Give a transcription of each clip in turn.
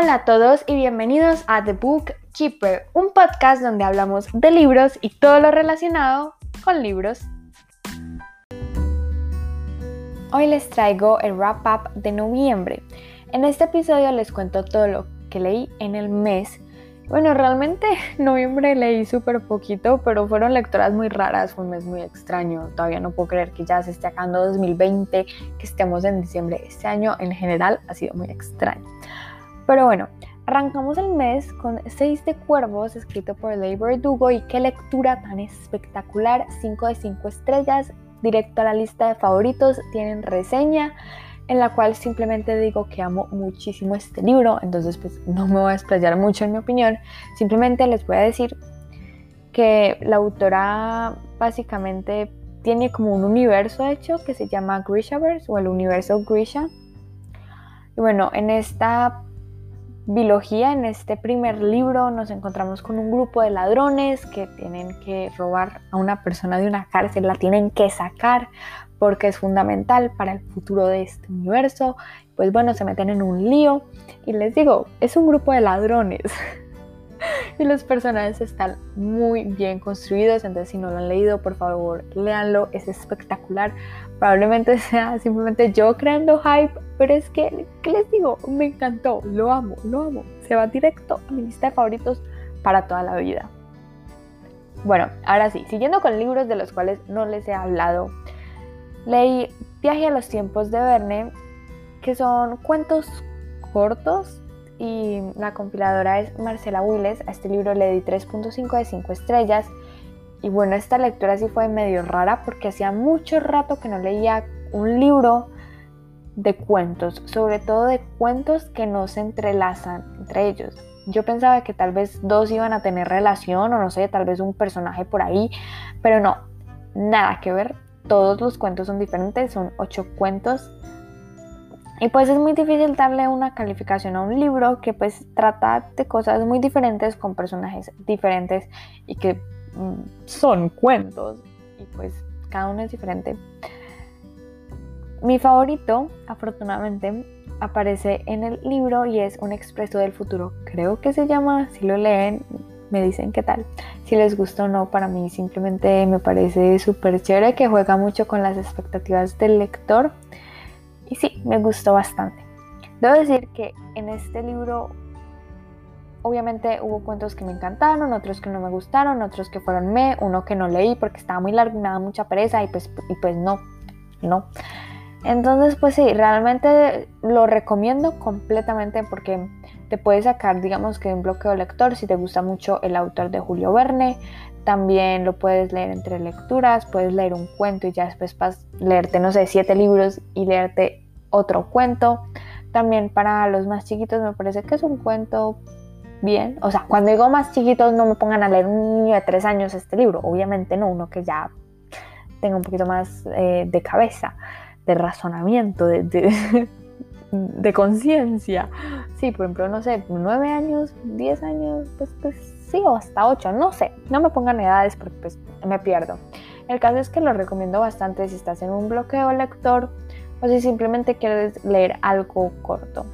Hola a todos y bienvenidos a The Book Keeper, un podcast donde hablamos de libros y todo lo relacionado con libros. Hoy les traigo el wrap up de noviembre. En este episodio les cuento todo lo que leí en el mes. Bueno, realmente noviembre leí súper poquito, pero fueron lecturas muy raras, fue un mes muy extraño. Todavía no puedo creer que ya se esté acabando 2020, que estemos en diciembre. Este año en general ha sido muy extraño. Pero bueno, arrancamos el mes con Seis de Cuervos, escrito por Leigh Verdugo, y qué lectura tan espectacular, 5 de 5 estrellas, directo a la lista de favoritos, tienen reseña en la cual simplemente digo que amo muchísimo este libro, entonces pues no me voy a explayar mucho en mi opinión, simplemente les voy a decir que la autora básicamente tiene como un universo hecho que se llama Grishaverse o el universo Grisha. Y bueno, en esta biología, en este primer libro nos encontramos con un grupo de ladrones que tienen que robar a una persona de una cárcel, la tienen que sacar porque es fundamental para el futuro de este universo. Pues bueno, se meten en un lío y les digo, es un grupo de ladrones. y los personajes están muy bien construidos, entonces si no lo han leído, por favor, léanlo, es espectacular. Probablemente sea simplemente yo creando hype, pero es que, ¿qué les digo? Me encantó, lo amo, lo amo. Se va directo a mi lista de favoritos para toda la vida. Bueno, ahora sí, siguiendo con libros de los cuales no les he hablado, leí Viaje a los tiempos de Verne, que son cuentos cortos y la compiladora es Marcela Willes. A este libro le di 3.5 de 5 estrellas. Y bueno, esta lectura sí fue medio rara porque hacía mucho rato que no leía un libro de cuentos, sobre todo de cuentos que no se entrelazan entre ellos. Yo pensaba que tal vez dos iban a tener relación o no sé, tal vez un personaje por ahí, pero no, nada que ver. Todos los cuentos son diferentes, son ocho cuentos y pues es muy difícil darle una calificación a un libro que pues trata de cosas muy diferentes con personajes diferentes y que mm, son cuentos y pues cada uno es diferente. Mi favorito, afortunadamente, aparece en el libro y es Un Expreso del Futuro. Creo que se llama, si lo leen, me dicen qué tal. Si les gusta o no, para mí simplemente me parece súper chévere que juega mucho con las expectativas del lector y sí, me gustó bastante. Debo decir que en este libro obviamente hubo cuentos que me encantaron, otros que no me gustaron, otros que fueron me, uno que no leí porque estaba muy largo y me daba mucha pereza y pues, y pues no, no. Entonces pues sí, realmente lo recomiendo completamente porque te puedes sacar digamos que un bloqueo lector si te gusta mucho el autor de Julio Verne, también lo puedes leer entre lecturas, puedes leer un cuento y ya después vas leerte, no sé, siete libros y leerte otro cuento. También para los más chiquitos me parece que es un cuento bien. O sea, cuando digo más chiquitos no me pongan a leer un niño de tres años este libro. Obviamente no, uno que ya tenga un poquito más eh, de cabeza, de razonamiento, de, de, conciencia. Sí, por ejemplo, no sé, nueve años, diez años, pues, pues sí, o hasta ocho, no sé. No me pongan edades porque pues me pierdo. El caso es que lo recomiendo bastante si estás en un bloqueo lector o si simplemente quieres leer algo corto.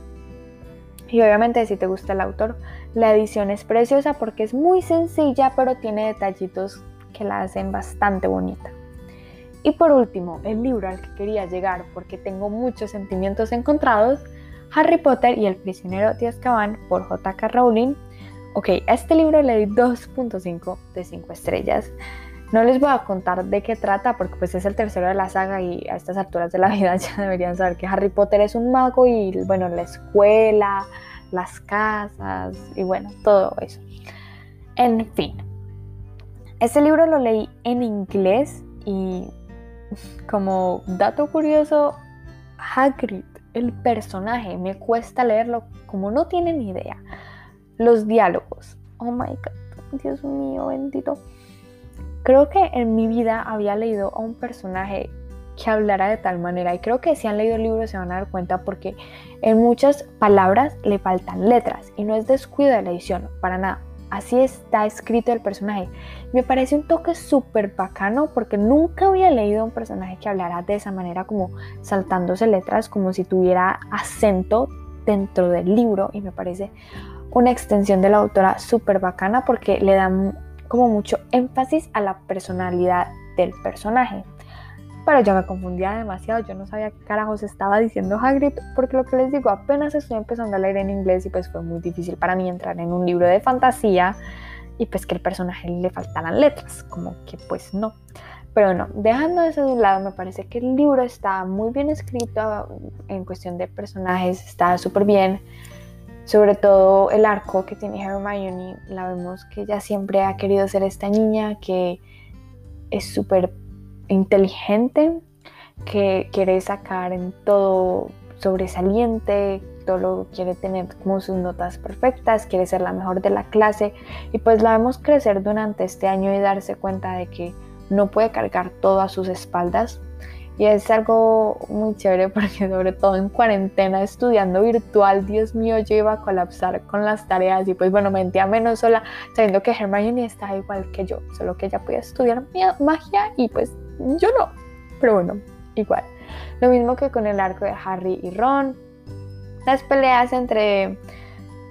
Y obviamente si te gusta el autor, la edición es preciosa porque es muy sencilla pero tiene detallitos que la hacen bastante bonita. Y por último, el libro al que quería llegar porque tengo muchos sentimientos encontrados, Harry Potter y el prisionero de Azkaban por J.K. Rowling. Ok, a este libro le di 2.5 de 5 estrellas. No les voy a contar de qué trata porque pues es el tercero de la saga y a estas alturas de la vida ya deberían saber que Harry Potter es un mago y bueno, la escuela, las casas y bueno, todo eso. En fin, este libro lo leí en inglés y como dato curioso, Hagrid, el personaje, me cuesta leerlo como no tienen idea. Los diálogos, oh my god, Dios mío, bendito Creo que en mi vida había leído a un personaje que hablara de tal manera y creo que si han leído el libro se van a dar cuenta porque en muchas palabras le faltan letras y no es descuido de la edición, para nada. Así está escrito el personaje. Me parece un toque súper bacano porque nunca había leído un personaje que hablara de esa manera como saltándose letras, como si tuviera acento dentro del libro y me parece una extensión de la autora súper bacana porque le da como mucho énfasis a la personalidad del personaje. Pero yo me confundía demasiado, yo no sabía qué carajos estaba diciendo Hagrid, porque lo que les digo, apenas estoy empezando a leer en inglés y pues fue muy difícil para mí entrar en un libro de fantasía y pues que el personaje le faltaran letras, como que pues no. Pero no, dejando eso de un lado, me parece que el libro está muy bien escrito en cuestión de personajes, está súper bien. Sobre todo el arco que tiene Hermione, la vemos que ella siempre ha querido ser esta niña que es súper inteligente, que quiere sacar en todo sobresaliente, todo lo quiere tener como sus notas perfectas, quiere ser la mejor de la clase y pues la vemos crecer durante este año y darse cuenta de que no puede cargar todo a sus espaldas. Y es algo muy chévere porque sobre todo en cuarentena estudiando virtual, Dios mío, yo iba a colapsar con las tareas y pues bueno, me mentía menos sola sabiendo que Hermione está igual que yo, solo que ella podía estudiar magia y pues yo no, pero bueno, igual. Lo mismo que con el arco de Harry y Ron. Las peleas entre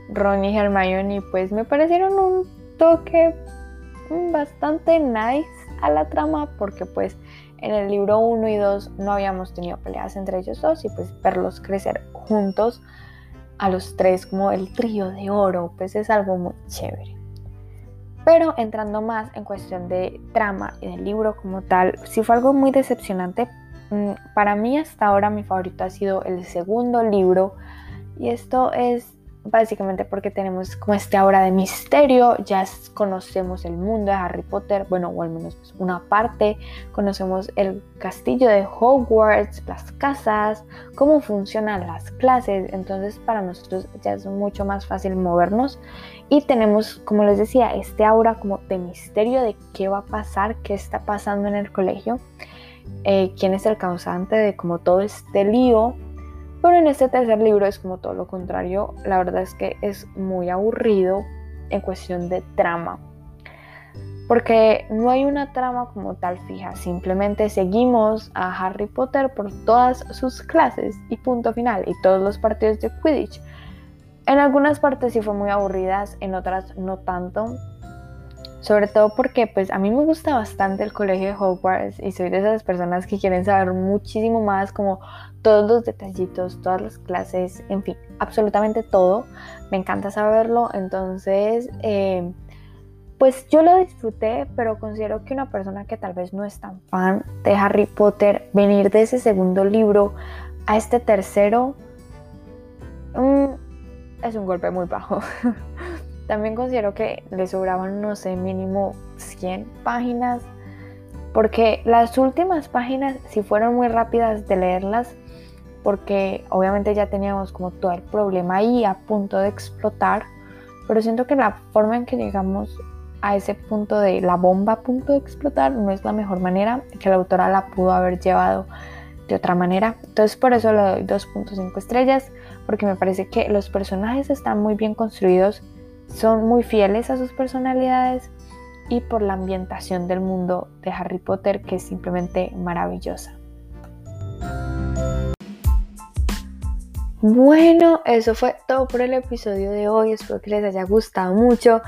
Ron y Hermione pues me parecieron un toque bastante nice a la trama porque pues en el libro 1 y 2 no habíamos tenido peleas entre ellos dos y pues verlos crecer juntos a los tres como el trío de oro pues es algo muy chévere. Pero entrando más en cuestión de trama y del libro como tal, sí fue algo muy decepcionante. Mm, para mí hasta ahora mi favorito ha sido el segundo libro y esto es básicamente porque tenemos como este aura de misterio, ya conocemos el mundo de Harry Potter, bueno, o al menos pues, una parte, conocemos el castillo de Hogwarts, las casas, cómo funcionan las clases, entonces para nosotros ya es mucho más fácil movernos y tenemos, como les decía, este aura como de misterio de qué va a pasar, qué está pasando en el colegio, eh, quién es el causante de como todo este lío pero en este tercer libro es como todo lo contrario. La verdad es que es muy aburrido en cuestión de trama. Porque no hay una trama como tal fija, simplemente seguimos a Harry Potter por todas sus clases y punto final, y todos los partidos de Quidditch. En algunas partes sí fue muy aburridas, en otras no tanto. Sobre todo porque pues a mí me gusta bastante el colegio de Hogwarts y soy de esas personas que quieren saber muchísimo más como todos los detallitos, todas las clases, en fin, absolutamente todo. Me encanta saberlo, entonces, eh, pues yo lo disfruté, pero considero que una persona que tal vez no es tan fan de Harry Potter, venir de ese segundo libro a este tercero, mm, es un golpe muy bajo. También considero que le sobraban, no sé, mínimo 100 páginas, porque las últimas páginas, si fueron muy rápidas de leerlas, porque obviamente ya teníamos como todo el problema ahí a punto de explotar, pero siento que la forma en que llegamos a ese punto de la bomba a punto de explotar no es la mejor manera, que la autora la pudo haber llevado de otra manera. Entonces por eso le doy 2.5 estrellas, porque me parece que los personajes están muy bien construidos, son muy fieles a sus personalidades y por la ambientación del mundo de Harry Potter que es simplemente maravillosa. Bueno, eso fue todo por el episodio de hoy. Espero que les haya gustado mucho.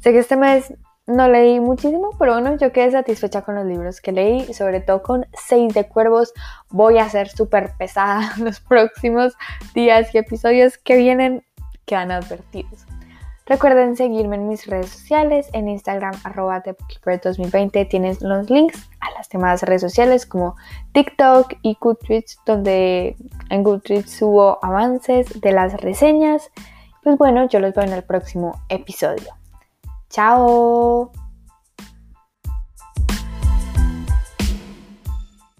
Sé que este mes no leí muchísimo, pero bueno, yo quedé satisfecha con los libros que leí, sobre todo con Seis de Cuervos. Voy a ser súper pesada los próximos días y episodios que vienen, quedan advertidos. Recuerden seguirme en mis redes sociales, en Instagram arroba 2020 tienes los links a las demás redes sociales como TikTok y Goodreads, donde en Goodreads subo avances de las reseñas. Pues bueno, yo los veo en el próximo episodio. ¡Chao!